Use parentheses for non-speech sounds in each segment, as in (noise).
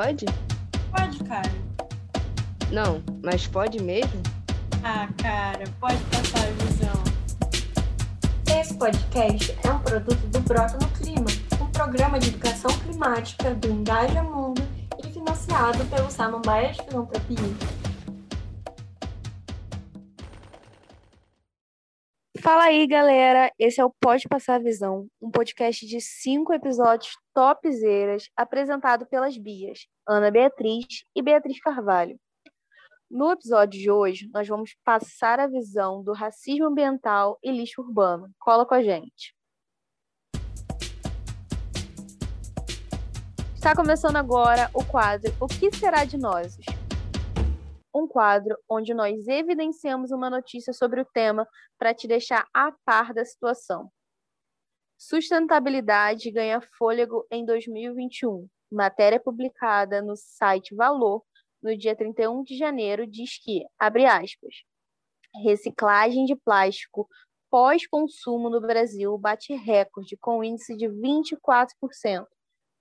pode? Pode, cara. Não, mas pode mesmo? Ah, cara, pode passar a visão. Esse podcast é um produto do Brota no Clima, um programa de educação climática do Engaja Mundo e financiado pelo Samambaia de Filantropia. Fala aí, galera! Esse é o Pode Passar a Visão, um podcast de cinco episódios topzeiras, apresentado pelas Bias, Ana Beatriz e Beatriz Carvalho. No episódio de hoje, nós vamos passar a visão do racismo ambiental e lixo urbano. Cola com a gente! Está começando agora o quadro O que será de nós? Um quadro onde nós evidenciamos uma notícia sobre o tema para te deixar a par da situação. Sustentabilidade ganha fôlego em 2021. Matéria publicada no site Valor no dia 31 de janeiro diz que, abre aspas, reciclagem de plástico pós-consumo no Brasil bate recorde com índice de 24%.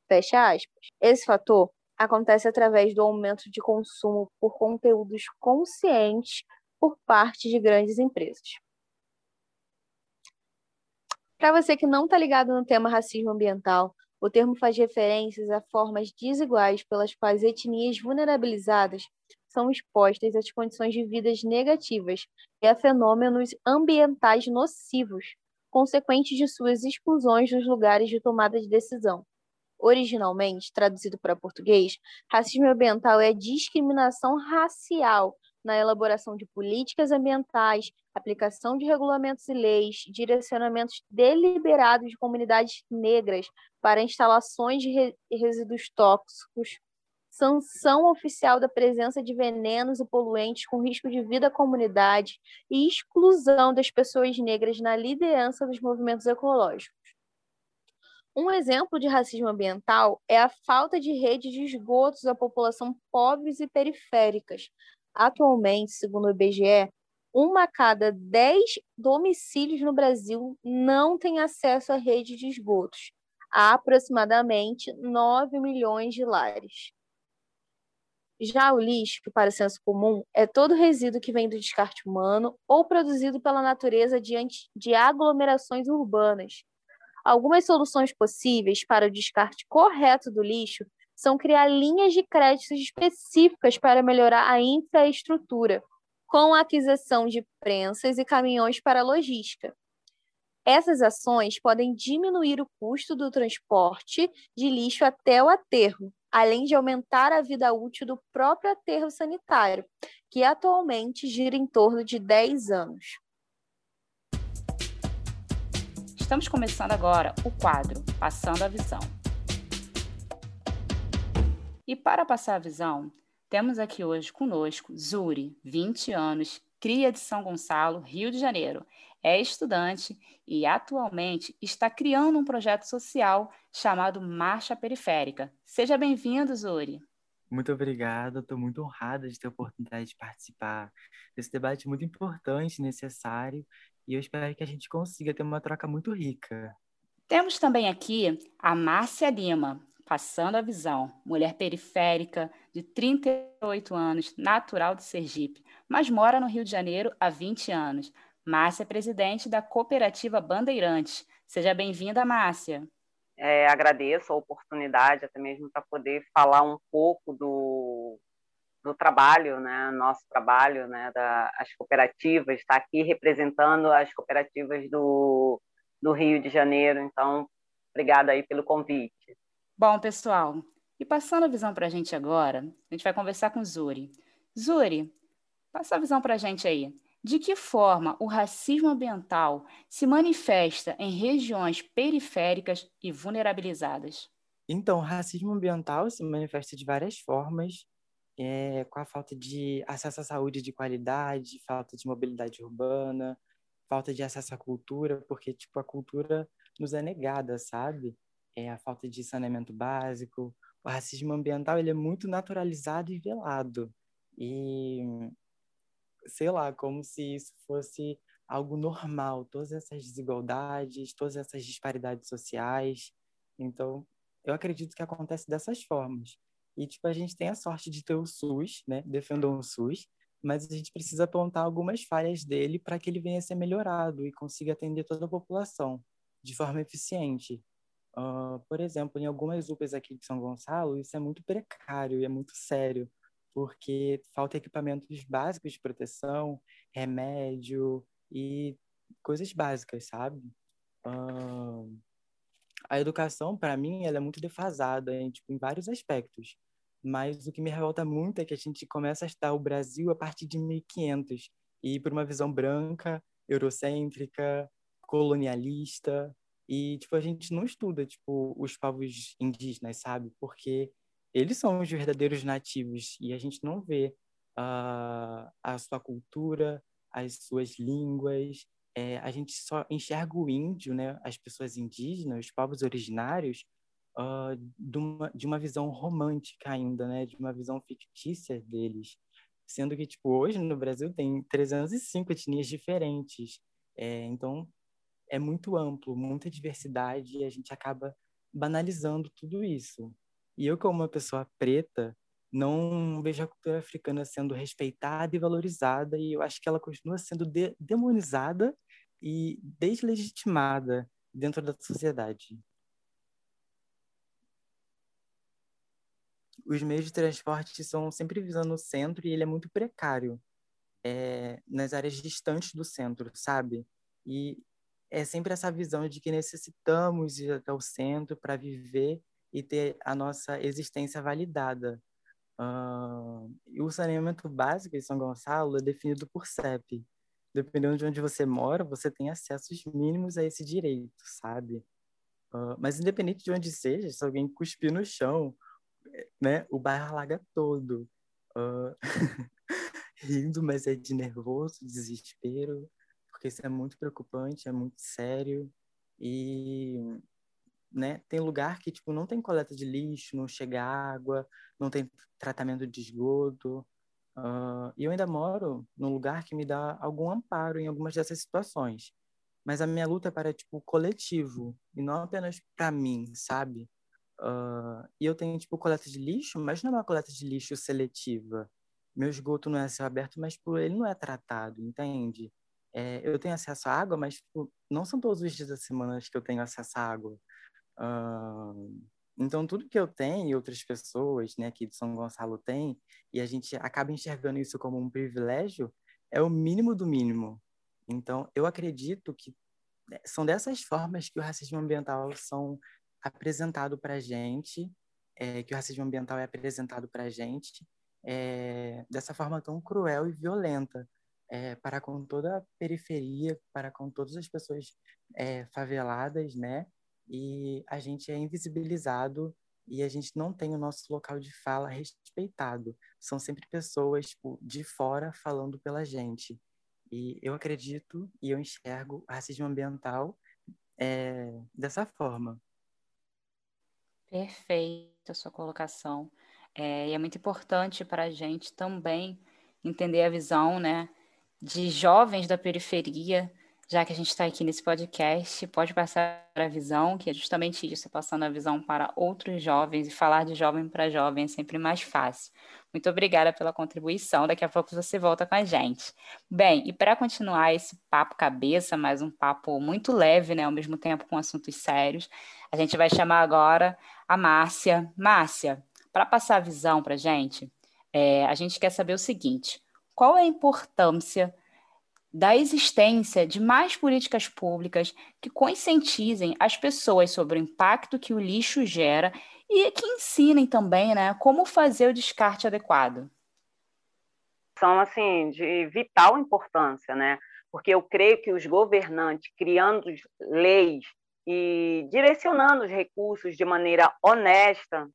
Fecha aspas. Esse fator acontece através do aumento de consumo por conteúdos conscientes por parte de grandes empresas. Para você que não está ligado no tema racismo ambiental, o termo faz referências a formas desiguais pelas quais etnias vulnerabilizadas são expostas às condições de vidas negativas e a fenômenos ambientais nocivos, consequentes de suas exclusões dos lugares de tomada de decisão. Originalmente, traduzido para português, racismo ambiental é discriminação racial na elaboração de políticas ambientais, aplicação de regulamentos e leis, direcionamentos deliberados de comunidades negras para instalações de resíduos tóxicos, sanção oficial da presença de venenos e poluentes com risco de vida à comunidade e exclusão das pessoas negras na liderança dos movimentos ecológicos. Um exemplo de racismo ambiental é a falta de rede de esgotos à população pobres e periféricas. Atualmente, segundo o IBGE, uma a cada dez domicílios no Brasil não tem acesso à rede de esgotos. Há aproximadamente 9 milhões de lares. Já o lixo, para o senso comum, é todo resíduo que vem do descarte humano ou produzido pela natureza diante de aglomerações urbanas, Algumas soluções possíveis para o descarte correto do lixo são criar linhas de créditos específicas para melhorar a infraestrutura, com a aquisição de prensas e caminhões para logística. Essas ações podem diminuir o custo do transporte de lixo até o aterro, além de aumentar a vida útil do próprio aterro sanitário, que atualmente gira em torno de 10 anos. Estamos começando agora o quadro Passando a Visão. E para passar a visão, temos aqui hoje conosco Zuri, 20 anos, cria de São Gonçalo, Rio de Janeiro. É estudante e atualmente está criando um projeto social chamado Marcha Periférica. Seja bem-vindo, Zuri. Muito obrigado, estou muito honrada de ter a oportunidade de participar desse debate muito importante, necessário e eu espero que a gente consiga ter uma troca muito rica. Temos também aqui a Márcia Lima, passando a visão, mulher periférica de 38 anos, natural de Sergipe, mas mora no Rio de Janeiro há 20 anos. Márcia é presidente da Cooperativa Bandeirantes. Seja bem-vinda, Márcia. É, agradeço a oportunidade, até mesmo para poder falar um pouco do, do trabalho, né, nosso trabalho, né, das cooperativas, está aqui representando as cooperativas do, do Rio de Janeiro. Então, obrigada aí pelo convite. Bom, pessoal, e passando a visão para a gente agora, a gente vai conversar com Zuri. Zuri, passa a visão para a gente aí. De que forma o racismo ambiental se manifesta em regiões periféricas e vulnerabilizadas? Então, o racismo ambiental se manifesta de várias formas, é, com a falta de acesso à saúde de qualidade, falta de mobilidade urbana, falta de acesso à cultura, porque tipo a cultura nos é negada, sabe? É a falta de saneamento básico, o racismo ambiental ele é muito naturalizado e velado e sei lá como se isso fosse algo normal, todas essas desigualdades, todas essas disparidades sociais. Então, eu acredito que acontece dessas formas. E, tipo, a gente tem a sorte de ter o SUS, né? Defendam o SUS, mas a gente precisa apontar algumas falhas dele para que ele venha a ser melhorado e consiga atender toda a população de forma eficiente. Uh, por exemplo, em algumas UPAs aqui de São Gonçalo, isso é muito precário e é muito sério, porque falta equipamentos básicos de proteção, remédio e coisas básicas, sabe? Uh, a educação, para mim, ela é muito defasada em, tipo, em vários aspectos. Mas o que me revolta muito é que a gente começa a estudar o Brasil a partir de 1500 e por uma visão branca, eurocêntrica, colonialista, e, tipo, a gente não estuda, tipo, os povos indígenas, sabe? Porque eles são os verdadeiros nativos e a gente não vê uh, a sua cultura, as suas línguas. É, a gente só enxerga o índio, né? As pessoas indígenas, os povos originários, uh, de, uma, de uma visão romântica ainda, né? De uma visão fictícia deles. Sendo que, tipo, hoje no Brasil tem 305 etnias diferentes. É, então, é muito amplo, muita diversidade, e a gente acaba banalizando tudo isso. E eu, como uma pessoa preta, não vejo a cultura africana sendo respeitada e valorizada, e eu acho que ela continua sendo de demonizada e deslegitimada dentro da sociedade. Os meios de transporte são sempre visando o centro e ele é muito precário é, nas áreas distantes do centro, sabe? E é sempre essa visão de que necessitamos ir até o centro para viver e ter a nossa existência validada. Uh, e o saneamento básico em São Gonçalo é definido por CEP. Dependendo de onde você mora, você tem acessos mínimos a esse direito, sabe? Uh, mas independente de onde seja, se alguém cuspir no chão, né, o bairro alaga todo. Uh, (laughs) rindo, mas é de nervoso, desespero porque isso é muito preocupante, é muito sério e né, tem lugar que tipo não tem coleta de lixo, não chega água, não tem tratamento de esgoto. Uh, e eu ainda moro num lugar que me dá algum amparo em algumas dessas situações. Mas a minha luta é para tipo coletivo e não apenas para mim, sabe? Uh, e eu tenho tipo coleta de lixo, mas não é uma coleta de lixo seletiva. Meu esgoto não é céu aberto, mas por ele não é tratado, entende? é, eu tenho acesso à água, mas tipo, não são todos os dias da semana que eu tenho acesso à água. Uh, então, tudo que eu tenho e outras pessoas né, aqui de São Gonçalo têm, e a gente acaba enxergando isso como um privilégio, é o mínimo do mínimo. Então, eu acredito que né, são dessas formas que o racismo ambiental são apresentado para a gente, é, que o racismo ambiental é apresentado para a gente é, dessa forma tão cruel e violenta é, para com toda a periferia, para com todas as pessoas é, faveladas, né? E a gente é invisibilizado e a gente não tem o nosso local de fala respeitado. São sempre pessoas tipo, de fora falando pela gente. E eu acredito e eu enxergo o racismo ambiental é, dessa forma. Perfeita a sua colocação. É, e é muito importante para a gente também entender a visão, né, de jovens da periferia, já que a gente está aqui nesse podcast, pode passar a visão, que é justamente isso, passando a visão para outros jovens e falar de jovem para jovem é sempre mais fácil. Muito obrigada pela contribuição. Daqui a pouco você volta com a gente. Bem, e para continuar esse papo cabeça, mas um papo muito leve, né, ao mesmo tempo com assuntos sérios, a gente vai chamar agora a Márcia. Márcia, para passar a visão para a gente, é, a gente quer saber o seguinte: qual é a importância da existência de mais políticas públicas que conscientizem as pessoas sobre o impacto que o lixo gera e que ensinem também né, como fazer o descarte adequado. São, assim, de vital importância, né? Porque eu creio que os governantes, criando leis e direcionando os recursos de maneira honesta,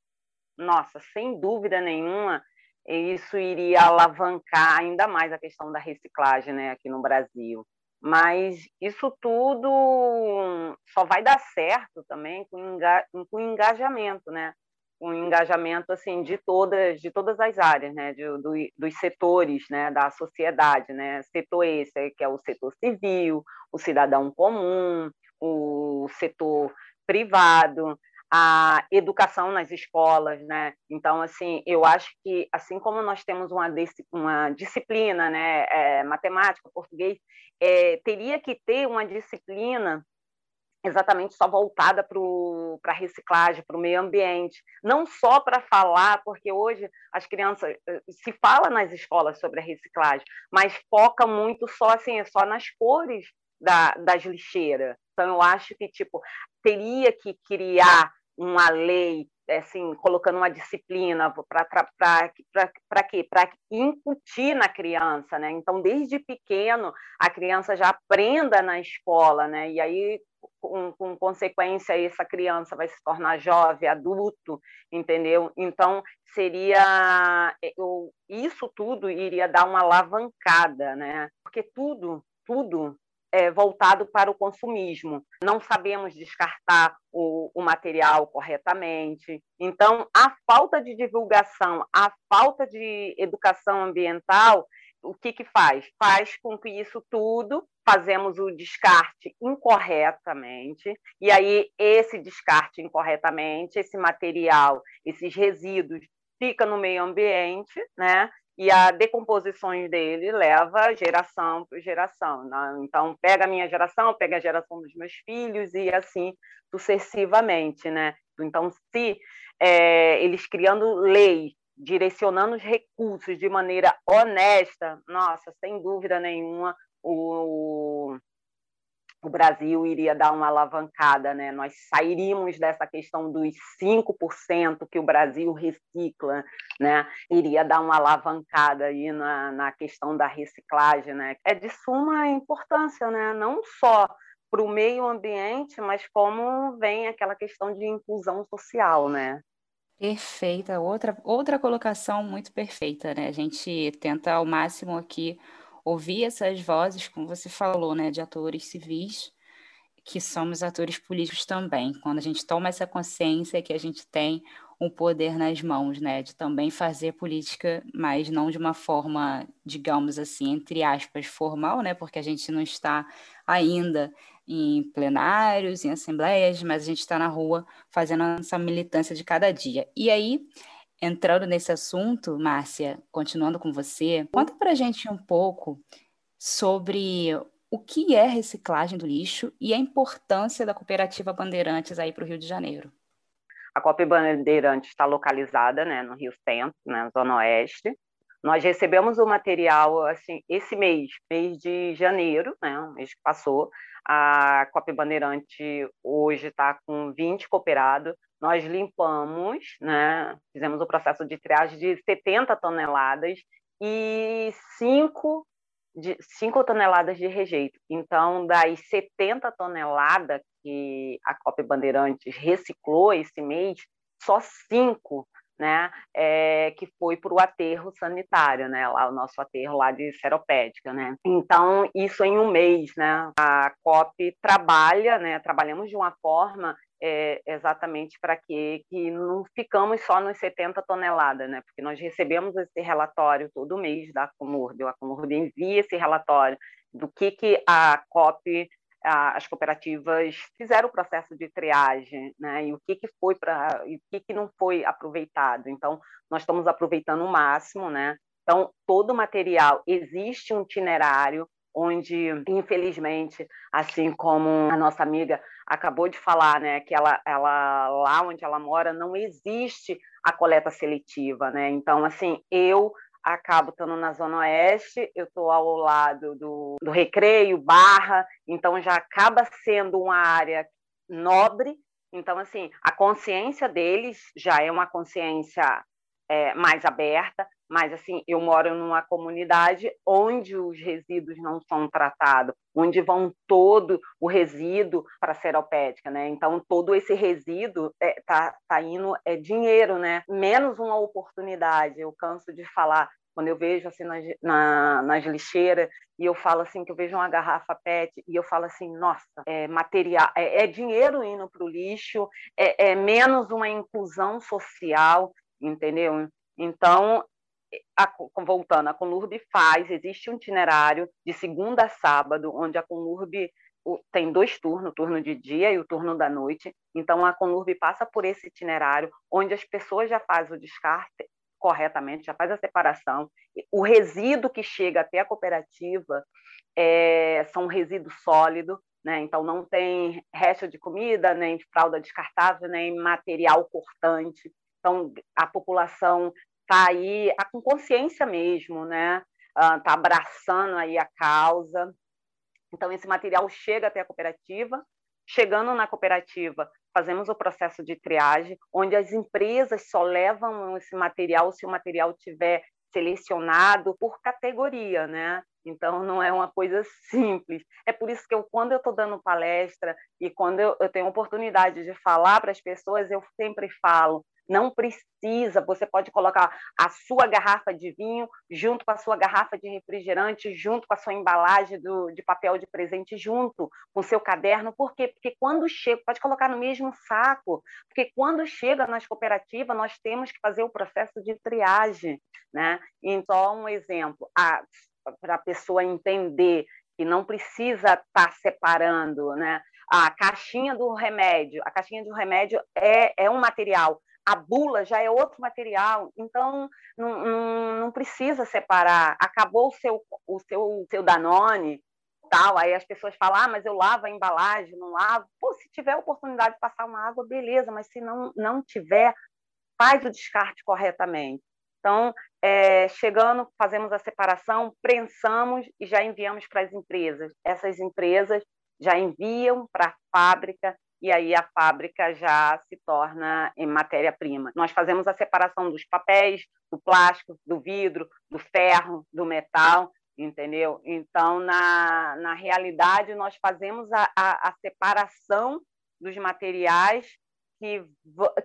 nossa, sem dúvida nenhuma, isso iria alavancar ainda mais a questão da reciclagem né, aqui no Brasil. Mas isso tudo só vai dar certo também com, engajamento, né? com engajamento assim de todas de todas as áreas né de, do, dos setores né da sociedade né setor esse que é o setor civil o cidadão comum o setor privado a educação nas escolas, né? Então, assim, eu acho que assim como nós temos uma, uma disciplina, né, é, matemática, português, é, teria que ter uma disciplina exatamente só voltada para a reciclagem, para o meio ambiente, não só para falar, porque hoje as crianças eh, se fala nas escolas sobre a reciclagem, mas foca muito só assim, só nas cores da, das lixeiras. Então eu acho que tipo teria que criar uma lei, assim, colocando uma disciplina para quê? Para incutir na criança, né? Então, desde pequeno, a criança já aprenda na escola, né? E aí, com, com consequência, essa criança vai se tornar jovem, adulto, entendeu? Então, seria... Eu, isso tudo iria dar uma alavancada, né? Porque tudo, tudo é, voltado para o consumismo. Não sabemos descartar o, o, material corretamente. Então, a falta de divulgação, a falta de educação ambiental, o que, que faz? Faz com que isso tudo fazemos o descarte incorretamente, e aí esse descarte incorretamente, esse material, esses resíduos fica no meio ambiente, né? E a decomposição dele leva geração por geração. Né? Então, pega a minha geração, pega a geração dos meus filhos e assim sucessivamente. Né? Então, se é, eles criando leis, direcionando os recursos de maneira honesta, nossa, sem dúvida nenhuma, o, o Brasil iria dar uma alavancada, né? Nós sairíamos dessa questão dos 5% que o Brasil recicla, né? Iria dar uma alavancada aí na, na questão da reciclagem, né? É de suma importância, né? Não só para o meio ambiente, mas como vem aquela questão de inclusão social, né? Perfeita, outra, outra colocação muito perfeita, né? A gente tenta ao máximo aqui ouvir essas vozes, como você falou, né, de atores civis, que somos atores políticos também. Quando a gente toma essa consciência que a gente tem um poder nas mãos, né, de também fazer política, mas não de uma forma, digamos assim, entre aspas, formal, né, porque a gente não está ainda em plenários, em assembleias, mas a gente está na rua fazendo essa militância de cada dia. E aí, entrando nesse assunto, Márcia, continuando com você, conta para a gente um pouco sobre o que é reciclagem do lixo e a importância da cooperativa Bandeirantes aí para o Rio de Janeiro. A Copa Bandeirantes está localizada né, no Rio Centro, na né, Zona Oeste. Nós recebemos o material assim esse mês, mês de janeiro, né, mês que passou. A Copa Bandeirante hoje está com 20 cooperados nós limpamos, né, fizemos o processo de triagem de 70 toneladas e 5, de, 5 toneladas de rejeito. Então, das 70 toneladas que a COP Bandeirantes reciclou esse mês, só 5 né, é, que foi para o aterro sanitário, né, lá o nosso aterro lá de Seropédica, né. Então isso em um mês, né. A COP trabalha, né, trabalhamos de uma forma é, exatamente para que, que não ficamos só nos 70 toneladas, né? Porque nós recebemos esse relatório todo mês da Comurb, a Comurb envia esse relatório do que, que a COP as cooperativas fizeram o processo de triagem, né? E o que que foi para o que que não foi aproveitado. Então, nós estamos aproveitando o máximo, né? Então, todo o material existe um itinerário onde, infelizmente, assim como a nossa amiga acabou de falar, né, que ela, ela lá onde ela mora não existe a coleta seletiva, né? Então, assim, eu acabo estando na Zona Oeste, eu estou ao lado do, do Recreio, Barra, então já acaba sendo uma área nobre. Então, assim, a consciência deles já é uma consciência é, mais aberta, mas assim, eu moro numa comunidade onde os resíduos não são tratados, onde vão todo o resíduo para a seropédica, né? Então todo esse resíduo é, tá, tá indo é dinheiro, né? Menos uma oportunidade. Eu canso de falar quando eu vejo assim nas, na, nas lixeiras e eu falo assim que eu vejo uma garrafa PET e eu falo assim, nossa, é material, é, é dinheiro indo para o lixo, é, é menos uma inclusão social, entendeu? Então a, voltando, a Conurb faz, existe um itinerário de segunda a sábado, onde a Conurb tem dois turnos, o turno de dia e o turno da noite. Então, a Conurb passa por esse itinerário, onde as pessoas já fazem o descarte corretamente, já faz a separação. O resíduo que chega até a cooperativa é, são resíduo sólido, né? então não tem resto de comida, nem fralda descartável, nem material cortante. Então, a população está aí com consciência mesmo, né? Está ah, abraçando aí a causa. Então, esse material chega até a cooperativa. Chegando na cooperativa, fazemos o processo de triagem, onde as empresas só levam esse material se o material tiver selecionado por categoria, né? Então, não é uma coisa simples. É por isso que eu, quando eu estou dando palestra e quando eu, eu tenho oportunidade de falar para as pessoas, eu sempre falo: não precisa, você pode colocar a sua garrafa de vinho junto com a sua garrafa de refrigerante, junto com a sua embalagem do, de papel de presente, junto com o seu caderno. Por quê? Porque quando chega, pode colocar no mesmo saco, porque quando chega nas cooperativas, nós temos que fazer o processo de triagem. Né? Então, um exemplo, para a pessoa entender que não precisa estar tá separando, né? A caixinha do remédio, a caixinha do remédio é, é um material, a bula já é outro material, então não, não, não precisa separar. Acabou o seu, o seu, seu Danone, tal, aí as pessoas falam, ah, mas eu lavo a embalagem, não lavo. Pô, se tiver oportunidade de passar uma água, beleza, mas se não, não tiver, faz o descarte corretamente. Então, é, chegando, fazemos a separação, prensamos e já enviamos para as empresas. Essas empresas já enviam para a fábrica e aí a fábrica já se torna matéria-prima. Nós fazemos a separação dos papéis, do plástico, do vidro, do ferro, do metal, entendeu? Então, na, na realidade, nós fazemos a, a, a separação dos materiais que,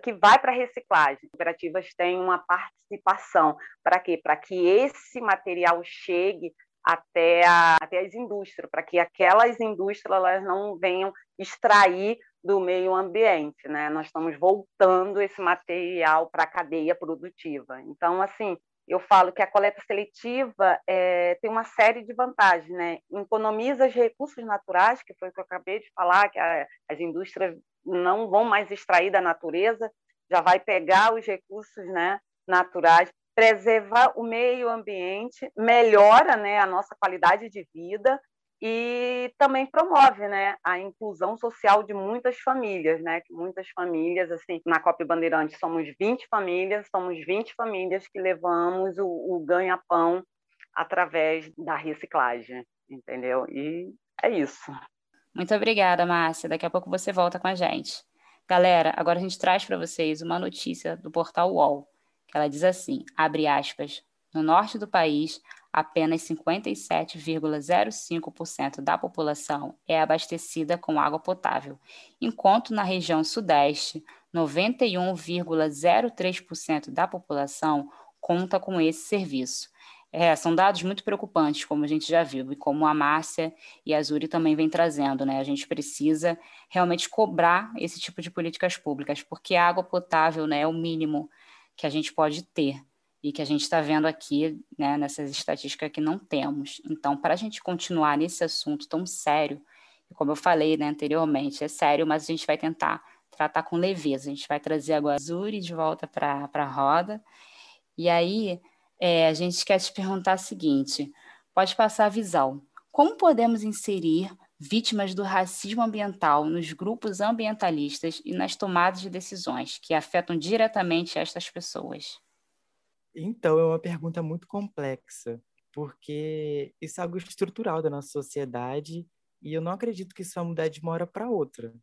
que vai para a reciclagem. As cooperativas têm uma participação. Para quê? Para que esse material chegue até, a, até as indústrias, para que aquelas indústrias elas não venham extrair do meio ambiente, né? Nós estamos voltando esse material para a cadeia produtiva. Então, assim, eu falo que a coleta seletiva é, tem uma série de vantagens, né? Economiza os recursos naturais, que foi o que eu acabei de falar, que a, as indústrias não vão mais extrair da natureza, já vai pegar os recursos, né, naturais, preserva o meio ambiente, melhora, né, a nossa qualidade de vida e também promove né, a inclusão social de muitas famílias, né? Muitas famílias, assim, na COP Bandeirante somos 20 famílias, somos 20 famílias que levamos o, o ganha-pão através da reciclagem, entendeu? E é isso. Muito obrigada, Márcia. Daqui a pouco você volta com a gente. Galera, agora a gente traz para vocês uma notícia do portal UOL, que ela diz assim, abre aspas, no norte do país, apenas 57,05% da população é abastecida com água potável, enquanto na região sudeste, 91,03% da população conta com esse serviço. É, são dados muito preocupantes, como a gente já viu, e como a Márcia e a Zuri também vem trazendo, né? A gente precisa realmente cobrar esse tipo de políticas públicas, porque a água potável né, é o mínimo que a gente pode ter e que a gente está vendo aqui né, nessas estatísticas que não temos. Então, para a gente continuar nesse assunto tão sério, como eu falei né, anteriormente, é sério, mas a gente vai tentar tratar com leveza. A gente vai trazer agora a Zuri de volta para a roda. E aí, é, a gente quer te perguntar o seguinte: pode passar a visão. Como podemos inserir vítimas do racismo ambiental nos grupos ambientalistas e nas tomadas de decisões que afetam diretamente estas pessoas? Então, é uma pergunta muito complexa, porque isso é algo estrutural da nossa sociedade e eu não acredito que isso vai mudar de uma hora para outra.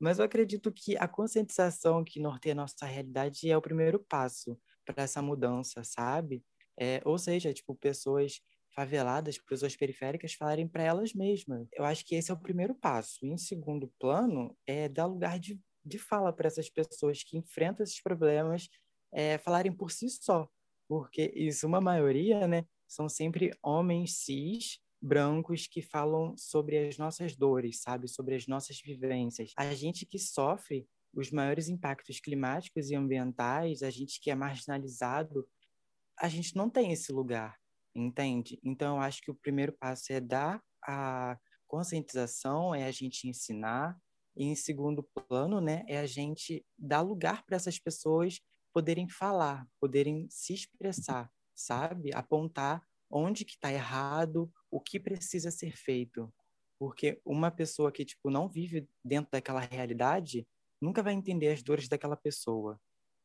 Mas eu acredito que a conscientização que norteia a nossa realidade é o primeiro passo para essa mudança, sabe? É, ou seja, tipo, pessoas faveladas, pessoas periféricas falarem para elas mesmas. Eu acho que esse é o primeiro passo. E, em segundo plano, é dar lugar de, de fala para essas pessoas que enfrentam esses problemas é, falarem por si só porque isso, uma maioria, né, são sempre homens cis, brancos que falam sobre as nossas dores, sabe, sobre as nossas vivências. A gente que sofre os maiores impactos climáticos e ambientais, a gente que é marginalizado, a gente não tem esse lugar, entende? Então, eu acho que o primeiro passo é dar a conscientização é a gente ensinar, e em segundo plano, né, é a gente dar lugar para essas pessoas poderem falar, poderem se expressar, sabe? Apontar onde que está errado, o que precisa ser feito. Porque uma pessoa que tipo não vive dentro daquela realidade nunca vai entender as dores daquela pessoa.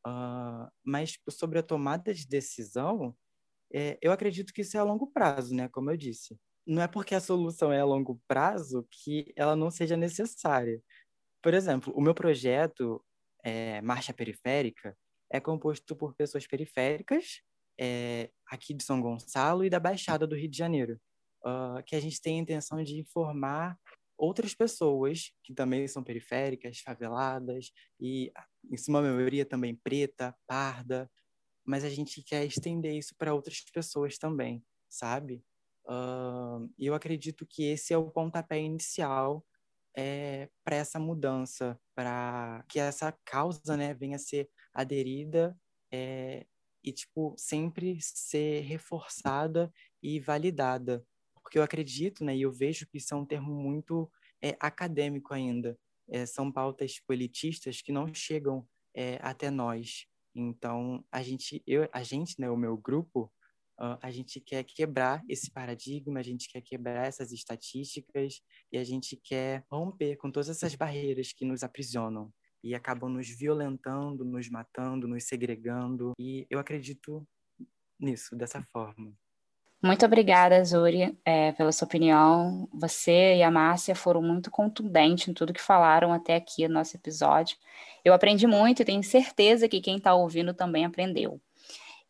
Uh, mas tipo, sobre a tomada de decisão, é, eu acredito que isso é a longo prazo, né? Como eu disse. Não é porque a solução é a longo prazo que ela não seja necessária. Por exemplo, o meu projeto é, Marcha Periférica é composto por pessoas periféricas é, aqui de São Gonçalo e da Baixada do Rio de Janeiro, uh, que a gente tem a intenção de informar outras pessoas que também são periféricas, faveladas e, em sua maioria, também preta, parda, mas a gente quer estender isso para outras pessoas também, sabe? Uh, eu acredito que esse é o pontapé inicial é, para essa mudança, para que essa causa né, venha a ser aderida é, e tipo sempre ser reforçada e validada. Porque eu acredito né e eu vejo que isso é um termo muito é, acadêmico ainda. É, são pautas tipo, elitistas que não chegam é, até nós. Então a gente eu a gente né o meu grupo Uh, a gente quer quebrar esse paradigma, a gente quer quebrar essas estatísticas e a gente quer romper com todas essas barreiras que nos aprisionam e acabam nos violentando, nos matando, nos segregando. E eu acredito nisso, dessa forma. Muito obrigada, Zuri, é, pela sua opinião. Você e a Márcia foram muito contundentes em tudo que falaram até aqui no nosso episódio. Eu aprendi muito e tenho certeza que quem está ouvindo também aprendeu.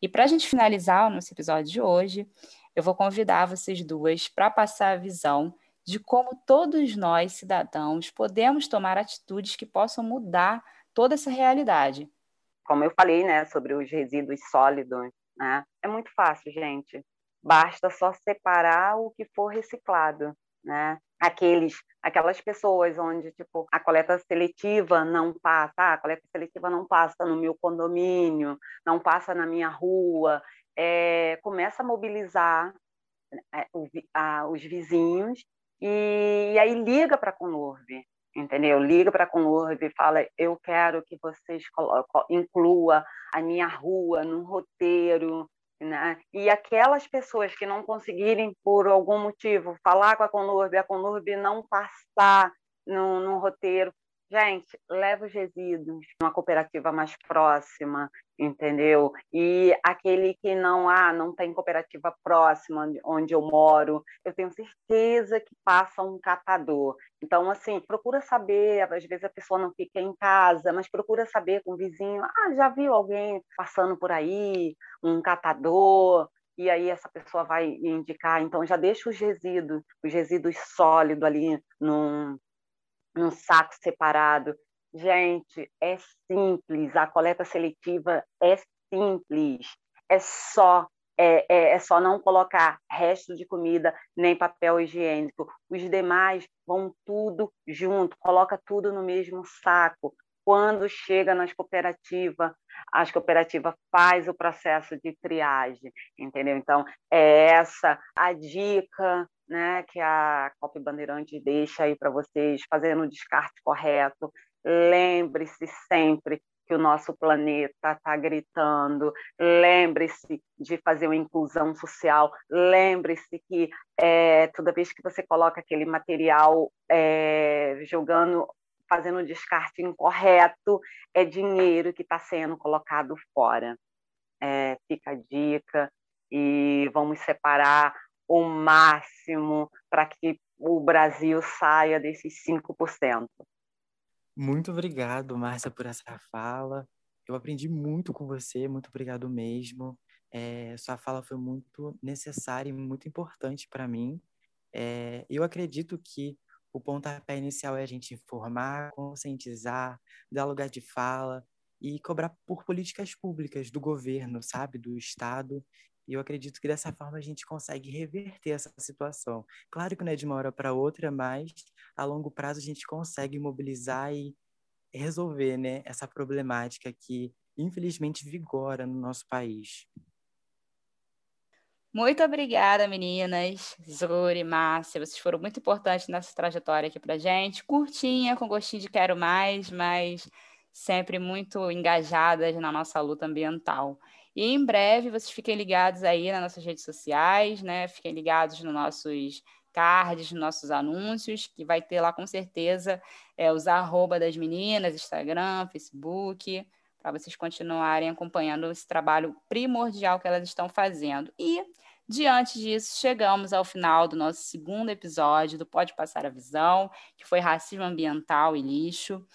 E para a gente finalizar o nosso episódio de hoje, eu vou convidar vocês duas para passar a visão de como todos nós, cidadãos, podemos tomar atitudes que possam mudar toda essa realidade. Como eu falei, né, sobre os resíduos sólidos, né, é muito fácil, gente. Basta só separar o que for reciclado, né? Aqueles, aquelas pessoas onde tipo a coleta seletiva não passa, ah, a coleta seletiva não passa no meu condomínio, não passa na minha rua, é, começa a mobilizar é, os vizinhos e, e aí liga para a Conurb, entendeu? Liga para a Conurb e fala: eu quero que vocês inclua a minha rua no roteiro. Né? E aquelas pessoas que não conseguirem, por algum motivo, falar com a Conurb, a Conurb não passar no, roteiro, Gente, leva os resíduos numa cooperativa mais próxima, entendeu? E aquele que não há, ah, não tem cooperativa próxima onde eu moro, eu tenho certeza que passa um catador. Então, assim, procura saber, às vezes a pessoa não fica em casa, mas procura saber com o vizinho, ah, já viu alguém passando por aí, um catador, e aí essa pessoa vai indicar, então já deixa os resíduos, os resíduos sólidos ali num, num saco separado. Gente, é simples, a coleta seletiva é simples, é só é, é, é, só não colocar resto de comida nem papel higiênico. Os demais vão tudo junto, coloca tudo no mesmo saco. Quando chega nas cooperativas, as cooperativas faz o processo de triagem, entendeu? Então, é essa a dica né, que a COP Bandeirantes deixa aí para vocês, fazendo o descarte correto. Lembre-se sempre que o nosso planeta está gritando. Lembre-se de fazer uma inclusão social. Lembre-se que é, toda vez que você coloca aquele material é, jogando, fazendo o descarte incorreto, é dinheiro que está sendo colocado fora. É, fica a dica e vamos separar o máximo para que o Brasil saia desses 5%. Muito obrigado, Márcia, por essa fala. Eu aprendi muito com você, muito obrigado mesmo. É, sua fala foi muito necessária e muito importante para mim. É, eu acredito que o pontapé inicial é a gente informar, conscientizar, dar lugar de fala e cobrar por políticas públicas do governo, sabe, do Estado. E eu acredito que dessa forma a gente consegue reverter essa situação. Claro que não é de uma hora para outra, mas a longo prazo a gente consegue mobilizar e resolver né, essa problemática que, infelizmente, vigora no nosso país. Muito obrigada, meninas. Zuri, Márcia, vocês foram muito importantes nessa trajetória aqui pra gente. Curtinha, com gostinho de quero mais, mas sempre muito engajadas na nossa luta ambiental. E em breve vocês fiquem ligados aí nas nossas redes sociais, né? Fiquem ligados nos nossos cards, nos nossos anúncios, que vai ter lá com certeza é, os arroba das meninas, Instagram, Facebook, para vocês continuarem acompanhando esse trabalho primordial que elas estão fazendo. E, diante disso, chegamos ao final do nosso segundo episódio do Pode Passar a Visão, que foi racismo ambiental e lixo.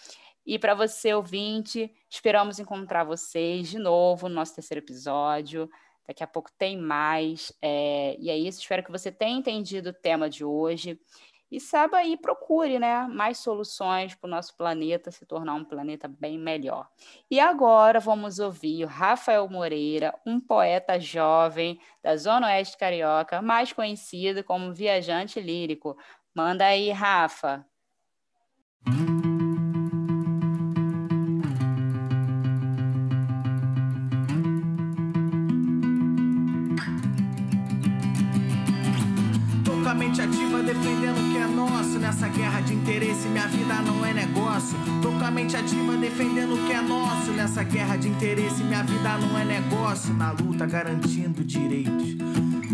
E para você, ouvinte, esperamos encontrar vocês de novo no nosso terceiro episódio. Daqui a pouco tem mais. É... E é isso. Espero que você tenha entendido o tema de hoje e saiba aí, procure né, mais soluções para o nosso planeta se tornar um planeta bem melhor. E agora vamos ouvir o Rafael Moreira, um poeta jovem da Zona Oeste Carioca, mais conhecido como viajante lírico. Manda aí, Rafa. mente é. Nessa guerra de interesse, minha vida não é negócio. Tô com a mente ativa defendendo o que é nosso. Nessa guerra de interesse, minha vida não é negócio. Na luta garantindo direitos.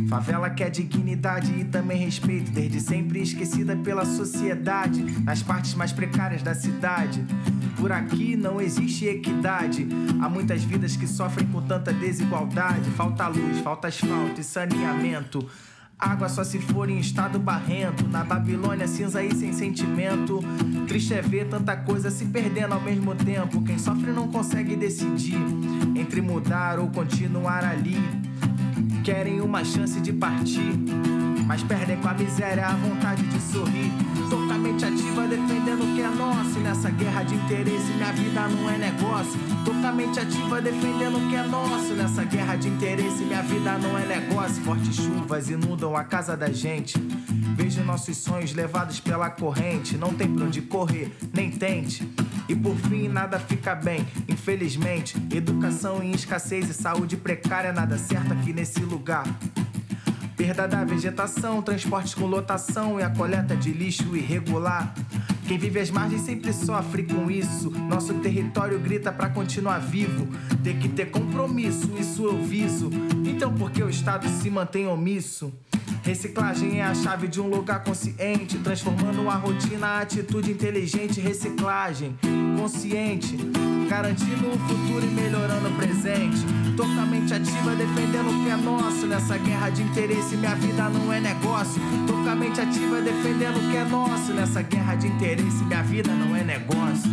Favela quer dignidade e também respeito, desde sempre esquecida pela sociedade, nas partes mais precárias da cidade. Por aqui não existe equidade. Há muitas vidas que sofrem com tanta desigualdade. Falta luz, falta asfalto e saneamento. Água só se for em estado barrento. Na Babilônia, cinza e sem sentimento. Triste é ver tanta coisa se perdendo ao mesmo tempo. Quem sofre não consegue decidir entre mudar ou continuar ali. Querem uma chance de partir mas perdem com a miséria a vontade de sorrir. Mente ativa defendendo o que é nosso. E nessa guerra de interesse, minha vida não é negócio. Tô com a mente ativa defendendo o que é nosso. Nessa guerra de interesse, minha vida não é negócio. Fortes chuvas inundam a casa da gente. Vejo nossos sonhos levados pela corrente. Não tem pra onde correr, nem tente. E por fim, nada fica bem, infelizmente. Educação em escassez e saúde precária, nada certo aqui nesse lugar. Perda da vegetação, transportes com lotação e a coleta de lixo irregular. Quem vive às margens sempre sofre com isso. Nosso território grita para continuar vivo. Tem que ter compromisso, isso eu viso. Então por que o Estado se mantém omisso? Reciclagem é a chave de um lugar consciente, transformando a rotina a atitude inteligente. Reciclagem consciente, garantindo o futuro e melhorando o presente. Tô com a mente ativa defendendo o que é nosso. Nessa guerra de interesse, minha vida não é negócio. Tô com a mente ativa defendendo o que é nosso. Nessa guerra de interesse, minha vida não é negócio.